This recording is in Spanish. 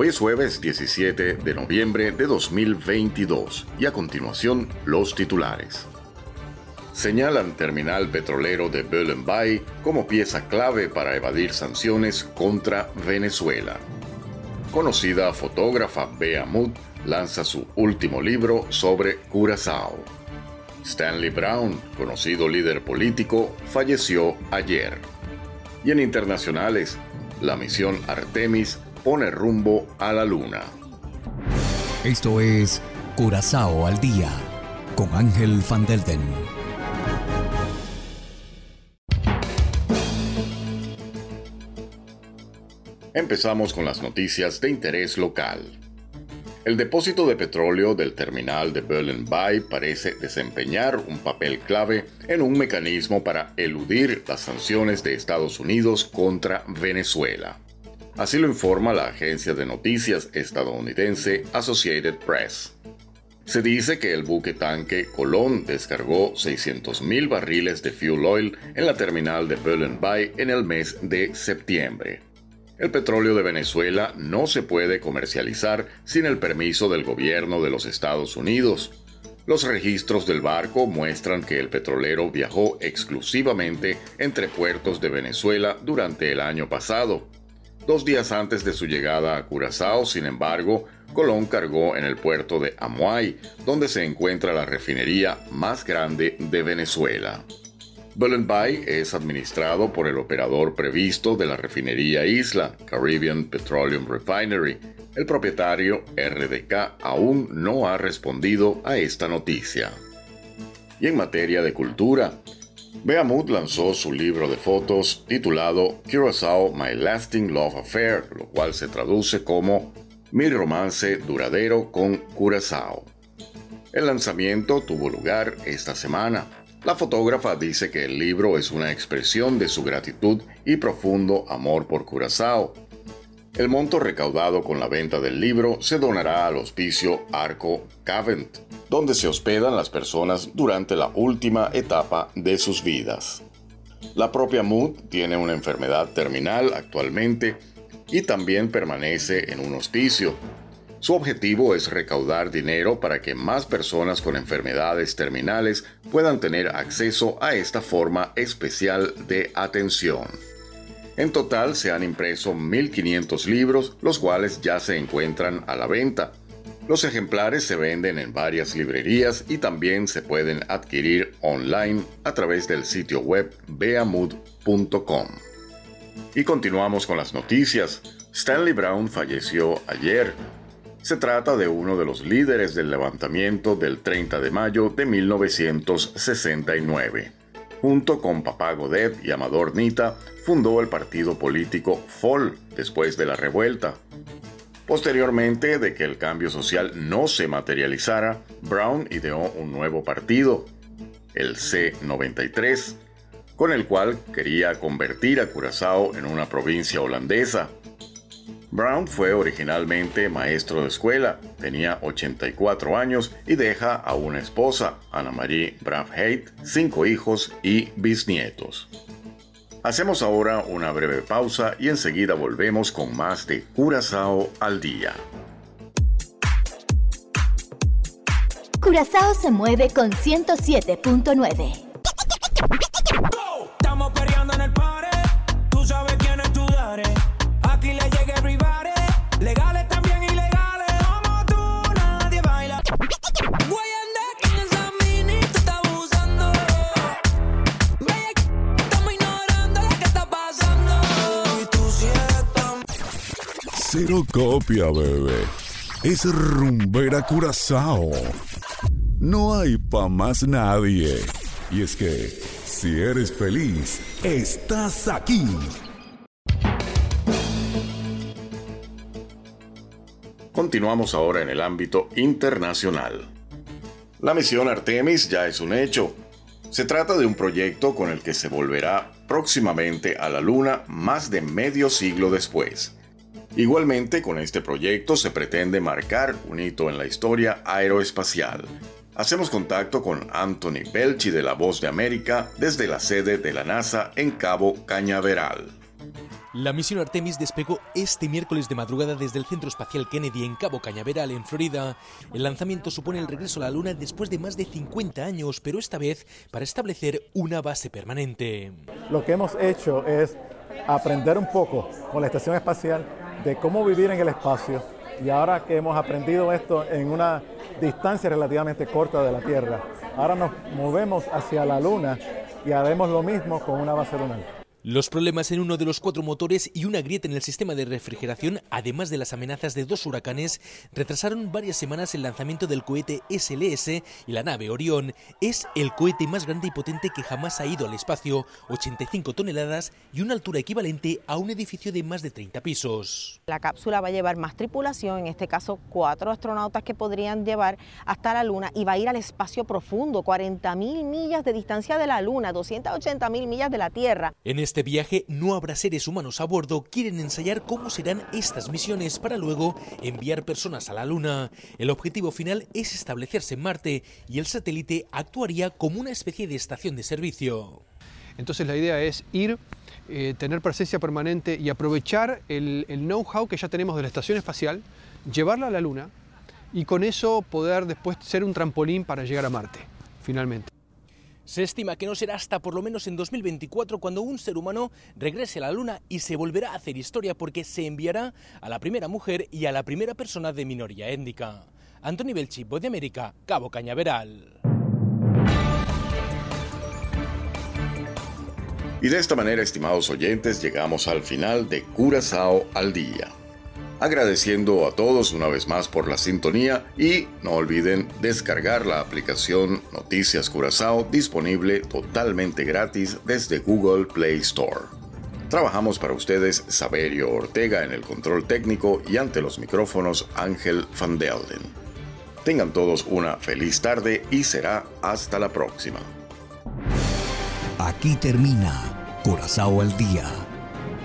Hoy es jueves 17 de noviembre de 2022 y a continuación los titulares. Señalan terminal petrolero de Bay como pieza clave para evadir sanciones contra Venezuela. Conocida fotógrafa Bea Mood lanza su último libro sobre Curazao. Stanley Brown, conocido líder político, falleció ayer. Y en internacionales, la misión Artemis pone rumbo a la luna. Esto es Curazao al día con Ángel Van Delden. Empezamos con las noticias de interés local. El depósito de petróleo del terminal de Berlin Bay parece desempeñar un papel clave en un mecanismo para eludir las sanciones de Estados Unidos contra Venezuela. Así lo informa la agencia de noticias estadounidense Associated Press. Se dice que el buque tanque Colón descargó 600.000 barriles de fuel oil en la terminal de Berlin Bay en el mes de septiembre. El petróleo de Venezuela no se puede comercializar sin el permiso del gobierno de los Estados Unidos. Los registros del barco muestran que el petrolero viajó exclusivamente entre puertos de Venezuela durante el año pasado. Dos días antes de su llegada a Curazao, sin embargo, Colón cargó en el puerto de Amuay, donde se encuentra la refinería más grande de Venezuela. Bay es administrado por el operador previsto de la refinería Isla, Caribbean Petroleum Refinery. El propietario, RDK, aún no ha respondido a esta noticia. Y en materia de cultura, Beamut lanzó su libro de fotos titulado Curacao My Lasting Love Affair, lo cual se traduce como Mi romance duradero con Curazao. El lanzamiento tuvo lugar esta semana. La fotógrafa dice que el libro es una expresión de su gratitud y profundo amor por Curazao. El monto recaudado con la venta del libro se donará al hospicio Arco Cavent, donde se hospedan las personas durante la última etapa de sus vidas. La propia Mood tiene una enfermedad terminal actualmente y también permanece en un hospicio. Su objetivo es recaudar dinero para que más personas con enfermedades terminales puedan tener acceso a esta forma especial de atención. En total se han impreso 1.500 libros, los cuales ya se encuentran a la venta. Los ejemplares se venden en varias librerías y también se pueden adquirir online a través del sitio web beamud.com. Y continuamos con las noticias. Stanley Brown falleció ayer. Se trata de uno de los líderes del levantamiento del 30 de mayo de 1969. Junto con Papá Godet y Amador Nita, fundó el partido político FOL después de la revuelta. Posteriormente de que el cambio social no se materializara, Brown ideó un nuevo partido, el C93, con el cual quería convertir a Curazao en una provincia holandesa. Brown fue originalmente maestro de escuela, tenía 84 años y deja a una esposa, Anna Marie Bravheit, cinco hijos y bisnietos. Hacemos ahora una breve pausa y enseguida volvemos con más de Curazao al día. Curazao se mueve con 107.9. Cero copia, bebé. Es rumbera curazao. No hay pa' más nadie. Y es que, si eres feliz, estás aquí. Continuamos ahora en el ámbito internacional. La misión Artemis ya es un hecho. Se trata de un proyecto con el que se volverá próximamente a la Luna más de medio siglo después. Igualmente, con este proyecto se pretende marcar un hito en la historia aeroespacial. Hacemos contacto con Anthony Belchi de La Voz de América desde la sede de la NASA en Cabo Cañaveral. La misión Artemis despegó este miércoles de madrugada desde el Centro Espacial Kennedy en Cabo Cañaveral, en Florida. El lanzamiento supone el regreso a la Luna después de más de 50 años, pero esta vez para establecer una base permanente. Lo que hemos hecho es aprender un poco con la estación espacial de cómo vivir en el espacio y ahora que hemos aprendido esto en una distancia relativamente corta de la Tierra, ahora nos movemos hacia la Luna y haremos lo mismo con una base lunar. Los problemas en uno de los cuatro motores y una grieta en el sistema de refrigeración, además de las amenazas de dos huracanes, retrasaron varias semanas el lanzamiento del cohete SLS y la nave Orión. Es el cohete más grande y potente que jamás ha ido al espacio, 85 toneladas y una altura equivalente a un edificio de más de 30 pisos. La cápsula va a llevar más tripulación, en este caso cuatro astronautas que podrían llevar hasta la Luna y va a ir al espacio profundo, 40 mil millas de distancia de la Luna, 280 mil millas de la Tierra. En este viaje no habrá seres humanos a bordo. Quieren ensayar cómo serán estas misiones para luego enviar personas a la Luna. El objetivo final es establecerse en Marte y el satélite actuaría como una especie de estación de servicio. Entonces la idea es ir, eh, tener presencia permanente y aprovechar el, el know-how que ya tenemos de la estación espacial, llevarla a la Luna y con eso poder después ser un trampolín para llegar a Marte, finalmente. Se estima que no será hasta por lo menos en 2024 cuando un ser humano regrese a la Luna y se volverá a hacer historia porque se enviará a la primera mujer y a la primera persona de minoría étnica. Anthony Belchi, Voz de América, Cabo Cañaveral. Y de esta manera, estimados oyentes, llegamos al final de Curazao al Día agradeciendo a todos una vez más por la sintonía y no olviden descargar la aplicación Noticias Curazao disponible totalmente gratis desde Google Play Store. Trabajamos para ustedes Saberio Ortega en el control técnico y ante los micrófonos Ángel Van Delden. Tengan todos una feliz tarde y será hasta la próxima. Aquí termina Curazao al Día,